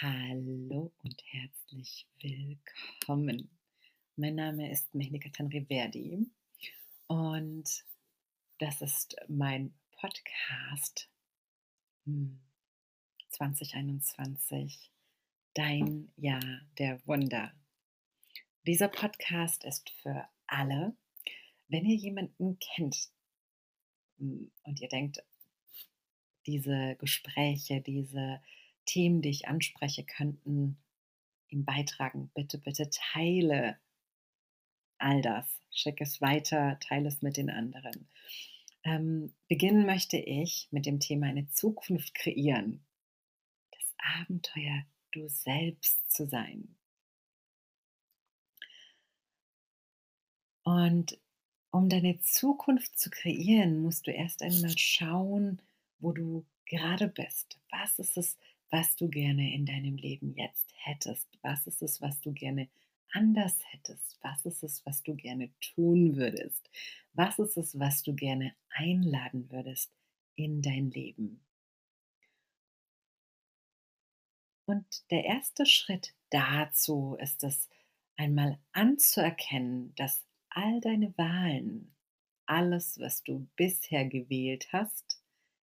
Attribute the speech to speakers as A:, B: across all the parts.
A: Hallo und herzlich willkommen. Mein Name ist Mehlika Tanriverdi und das ist mein Podcast hm, 2021, Dein Jahr der Wunder. Dieser Podcast ist für alle, wenn ihr jemanden kennt hm, und ihr denkt, diese Gespräche, diese Themen, die ich anspreche, könnten ihm beitragen. Bitte, bitte teile all das. Schick es weiter, teile es mit den anderen. Ähm, beginnen möchte ich mit dem Thema eine Zukunft kreieren. Das Abenteuer, du selbst zu sein. Und um deine Zukunft zu kreieren, musst du erst einmal schauen, wo du gerade bist. Was ist es, was du gerne in deinem Leben jetzt hättest? Was ist es, was du gerne anders hättest? Was ist es, was du gerne tun würdest? Was ist es, was du gerne einladen würdest in dein Leben? Und der erste Schritt dazu ist es, einmal anzuerkennen, dass all deine Wahlen, alles, was du bisher gewählt hast,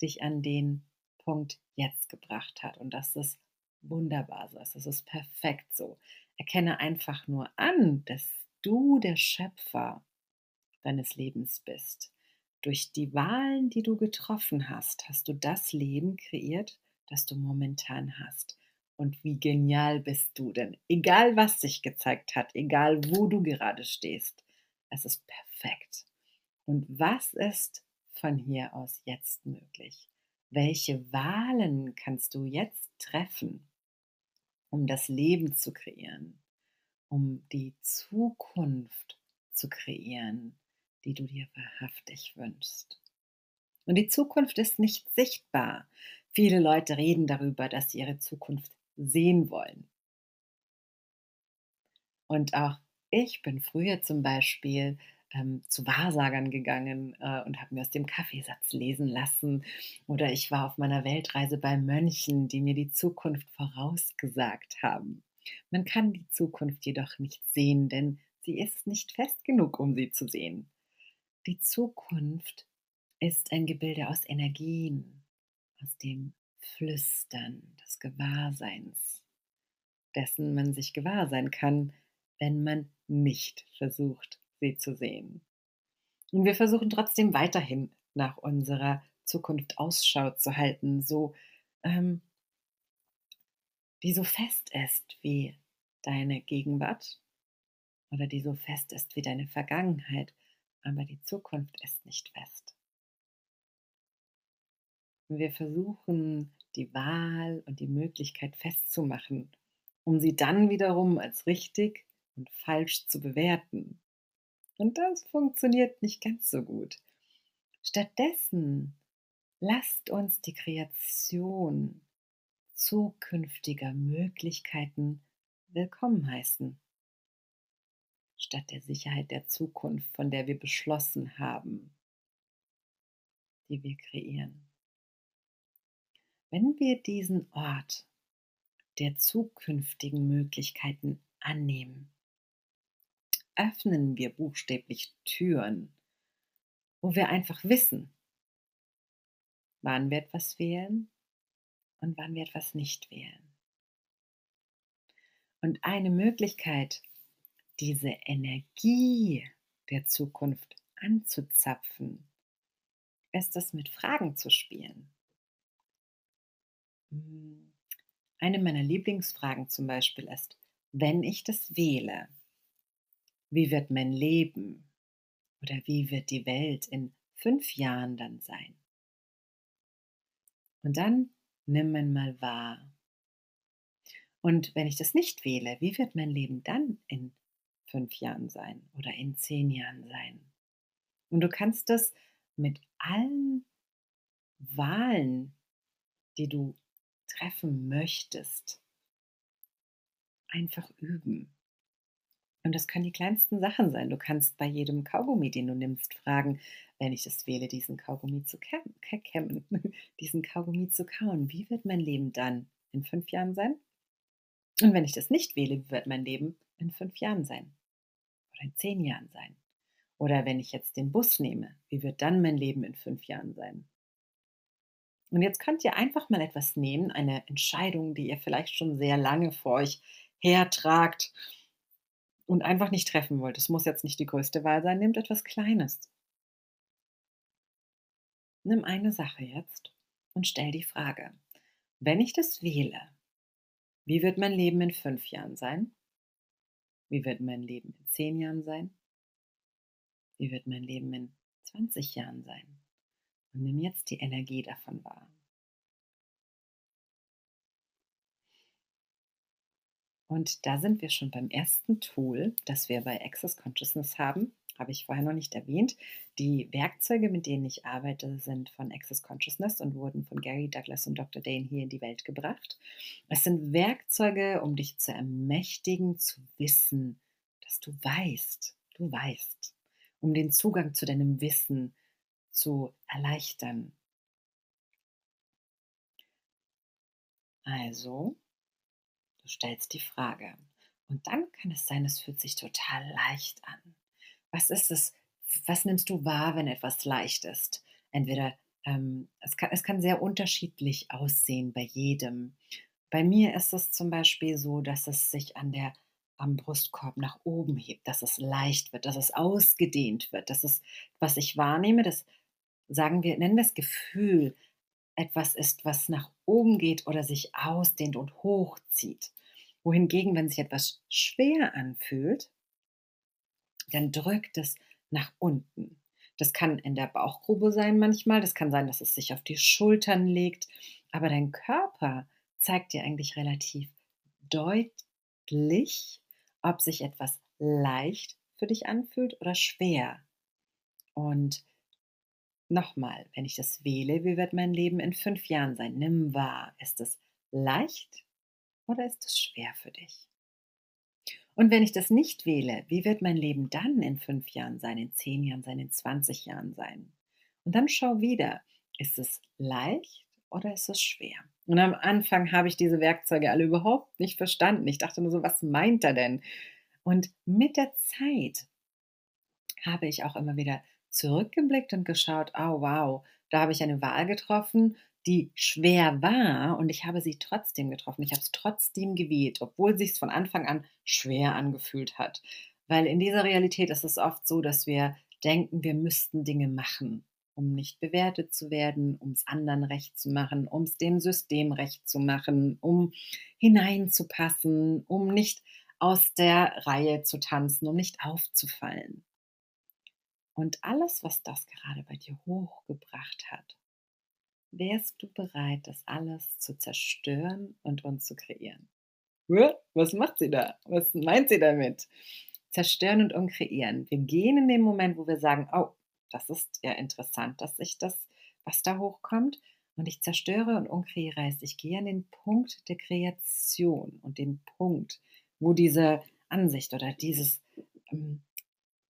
A: dich an den Punkt jetzt gebracht hat und dass es wunderbar so ist. Es ist perfekt so. Erkenne einfach nur an, dass du der Schöpfer deines Lebens bist. Durch die Wahlen, die du getroffen hast, hast du das Leben kreiert, das du momentan hast. Und wie genial bist du denn? Egal was sich gezeigt hat, egal wo du gerade stehst, es ist perfekt. Und was ist von hier aus jetzt möglich? Welche Wahlen kannst du jetzt treffen, um das Leben zu kreieren, um die Zukunft zu kreieren, die du dir wahrhaftig wünschst? Und die Zukunft ist nicht sichtbar. Viele Leute reden darüber, dass sie ihre Zukunft sehen wollen. Und auch ich bin früher zum Beispiel ähm, zu Wahrsagern gegangen äh, und habe mir aus dem Kaffeesatz lesen lassen. Oder ich war auf meiner Weltreise bei Mönchen, die mir die Zukunft vorausgesagt haben. Man kann die Zukunft jedoch nicht sehen, denn sie ist nicht fest genug, um sie zu sehen. Die Zukunft ist ein Gebilde aus Energien, aus dem Flüstern des Gewahrseins, dessen man sich gewahr sein kann, wenn man nicht versucht, sie zu sehen. Und wir versuchen trotzdem weiterhin nach unserer Zukunft Ausschau zu halten, so ähm, die so fest ist wie deine Gegenwart oder die so fest ist wie deine Vergangenheit, aber die Zukunft ist nicht fest. Und wir versuchen die Wahl und die Möglichkeit festzumachen, um sie dann wiederum als richtig und falsch zu bewerten. Und das funktioniert nicht ganz so gut. Stattdessen lasst uns die Kreation zukünftiger Möglichkeiten willkommen heißen. Statt der Sicherheit der Zukunft, von der wir beschlossen haben, die wir kreieren. Wenn wir diesen Ort der zukünftigen Möglichkeiten annehmen, öffnen wir buchstäblich Türen, wo wir einfach wissen, wann wir etwas wählen und wann wir etwas nicht wählen. Und eine Möglichkeit, diese Energie der Zukunft anzuzapfen, ist es mit Fragen zu spielen. Hm, eine meiner Lieblingsfragen zum Beispiel ist, wenn ich das wähle, wie wird mein Leben oder wie wird die Welt in fünf Jahren dann sein? Und dann nimm man mal wahr. Und wenn ich das nicht wähle, wie wird mein Leben dann in fünf Jahren sein oder in zehn Jahren sein? Und du kannst das mit allen Wahlen, die du treffen möchtest, einfach üben. Und das können die kleinsten Sachen sein. Du kannst bei jedem Kaugummi, den du nimmst, fragen, wenn ich es wähle, diesen Kaugummi zu kämmen, diesen Kaugummi zu kauen, wie wird mein Leben dann in fünf Jahren sein? Und wenn ich das nicht wähle, wie wird mein Leben in fünf Jahren sein? Oder in zehn Jahren sein? Oder wenn ich jetzt den Bus nehme, wie wird dann mein Leben in fünf Jahren sein? Und jetzt könnt ihr einfach mal etwas nehmen, eine Entscheidung, die ihr vielleicht schon sehr lange vor euch hertragt und einfach nicht treffen wollt. Es muss jetzt nicht die größte Wahl sein, nehmt etwas Kleines. Nimm eine Sache jetzt und stell die Frage, wenn ich das wähle, wie wird mein Leben in fünf Jahren sein? Wie wird mein Leben in zehn Jahren sein? Wie wird mein Leben in 20 Jahren sein? Und nimm jetzt die Energie davon wahr. Und da sind wir schon beim ersten Tool, das wir bei Access Consciousness haben. Habe ich vorher noch nicht erwähnt. Die Werkzeuge, mit denen ich arbeite, sind von Access Consciousness und wurden von Gary Douglas und Dr. Dane hier in die Welt gebracht. Es sind Werkzeuge, um dich zu ermächtigen, zu wissen, dass du weißt, du weißt, um den Zugang zu deinem Wissen zu erleichtern. Also, Du stellst die Frage. Und dann kann es sein, es fühlt sich total leicht an. Was ist es? Was nimmst du wahr, wenn etwas leicht ist? Entweder ähm, es, kann, es kann sehr unterschiedlich aussehen bei jedem. Bei mir ist es zum Beispiel so, dass es sich an der am Brustkorb nach oben hebt, dass es leicht wird, dass es ausgedehnt wird, dass es, was ich wahrnehme, das sagen wir, nennen wir es Gefühl, etwas ist, was nach oben geht oder sich ausdehnt und hochzieht. Wohingegen, wenn sich etwas schwer anfühlt, dann drückt es nach unten. Das kann in der Bauchgrube sein manchmal, das kann sein, dass es sich auf die Schultern legt, aber dein Körper zeigt dir eigentlich relativ deutlich, ob sich etwas leicht für dich anfühlt oder schwer. Und Nochmal, wenn ich das wähle, wie wird mein Leben in fünf Jahren sein? Nimm wahr, ist es leicht oder ist es schwer für dich? Und wenn ich das nicht wähle, wie wird mein Leben dann in fünf Jahren sein, in zehn Jahren sein, in 20 Jahren sein? Und dann schau wieder, ist es leicht oder ist es schwer? Und am Anfang habe ich diese Werkzeuge alle überhaupt nicht verstanden. Ich dachte nur so, was meint er denn? Und mit der Zeit habe ich auch immer wieder zurückgeblickt und geschaut, oh wow, da habe ich eine Wahl getroffen, die schwer war und ich habe sie trotzdem getroffen. Ich habe es trotzdem gewählt, obwohl sich es von Anfang an schwer angefühlt hat. Weil in dieser Realität ist es oft so, dass wir denken, wir müssten Dinge machen, um nicht bewertet zu werden, um es anderen recht zu machen, um es dem System recht zu machen, um hineinzupassen, um nicht aus der Reihe zu tanzen, um nicht aufzufallen. Und alles, was das gerade bei dir hochgebracht hat, wärst du bereit, das alles zu zerstören und uns zu kreieren? Was macht sie da? Was meint sie damit? Zerstören und umkreieren. Wir gehen in den Moment, wo wir sagen, oh, das ist ja interessant, dass ich das, was da hochkommt, und ich zerstöre und umkreiere heißt, ich gehe an den Punkt der Kreation und den Punkt, wo diese Ansicht oder dieses ähm,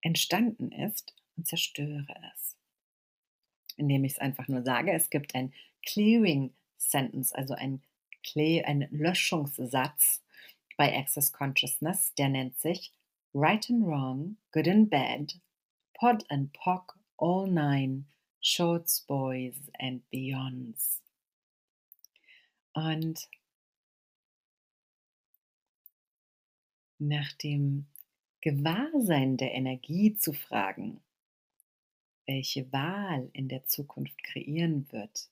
A: entstanden ist und zerstöre es. Indem ich es einfach nur sage, es gibt ein Clearing Sentence, also ein, ein Löschungssatz bei Access Consciousness, der nennt sich Right and Wrong, Good and Bad, Pod and Pock, All Nine, Shorts, Boys and Beyonds. Und nach dem Gewahrsein der Energie zu fragen, welche Wahl in der Zukunft kreieren wird,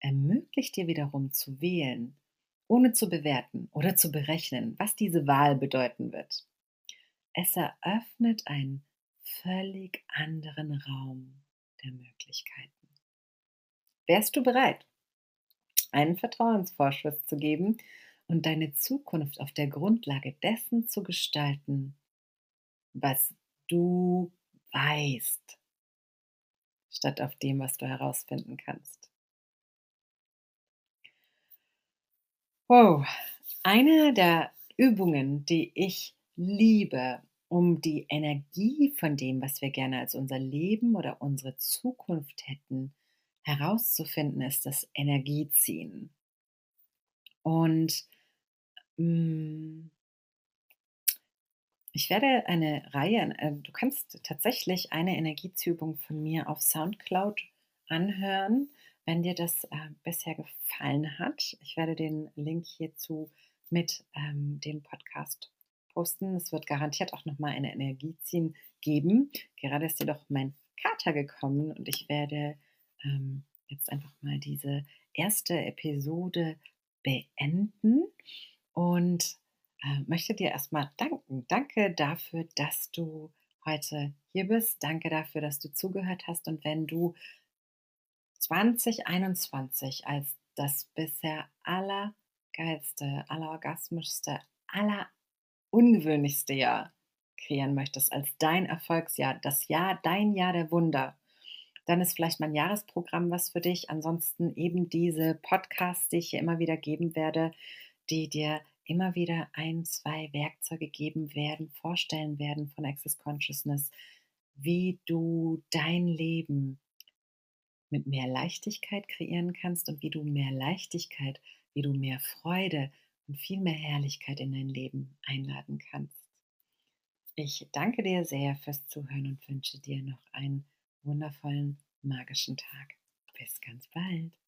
A: ermöglicht dir wiederum zu wählen, ohne zu bewerten oder zu berechnen, was diese Wahl bedeuten wird. Es eröffnet einen völlig anderen Raum der Möglichkeiten. Wärst du bereit, einen Vertrauensvorschuss zu geben und deine Zukunft auf der Grundlage dessen zu gestalten, was du weißt, statt auf dem, was du herausfinden kannst. Wow, eine der Übungen, die ich liebe, um die Energie von dem, was wir gerne als unser Leben oder unsere Zukunft hätten, herauszufinden, ist das Energieziehen. Und Hm. Ich werde eine Reihe äh, du kannst tatsächlich eine Energieübung von mir auf Soundcloud anhören, wenn dir das, äh, bisher gefallen hat. Ich werde den Link hierzu mit, ähm, dem Podcast posten. Es wird garantiert auch noch mal eine Energieziehen geben. Gerade ist jedoch mein Kater gekommen und ich werde, ähm, jetzt einfach mal diese erste Episode beenden und äh, möchte dir erstmal danken. Danke dafür, dass du heute hier bist. Danke dafür, dass du zugehört hast. Und wenn du 2021 als das bisher allergeilste, allerorgasmischste, allerungewöhnlichste Jahr kreieren möchtest, als dein Erfolgsjahr, das Jahr, dein Jahr der Wunder, dann ist vielleicht mein Jahresprogramm was für dich. Ansonsten eben diese Podcasts, die ich hier immer wieder geben werde, die dir immer wieder ein, zwei Werkzeuge geben werden, vorstellen werden von Access Consciousness, wie du dein Leben mit mehr Leichtigkeit kreieren kannst und wie du mehr Leichtigkeit, wie du mehr Freude und viel mehr Herrlichkeit in dein Leben einladen kannst. Ich danke dir sehr fürs Zuhören und wünsche dir noch einen wundervollen magischen Tag. Bis ganz bald.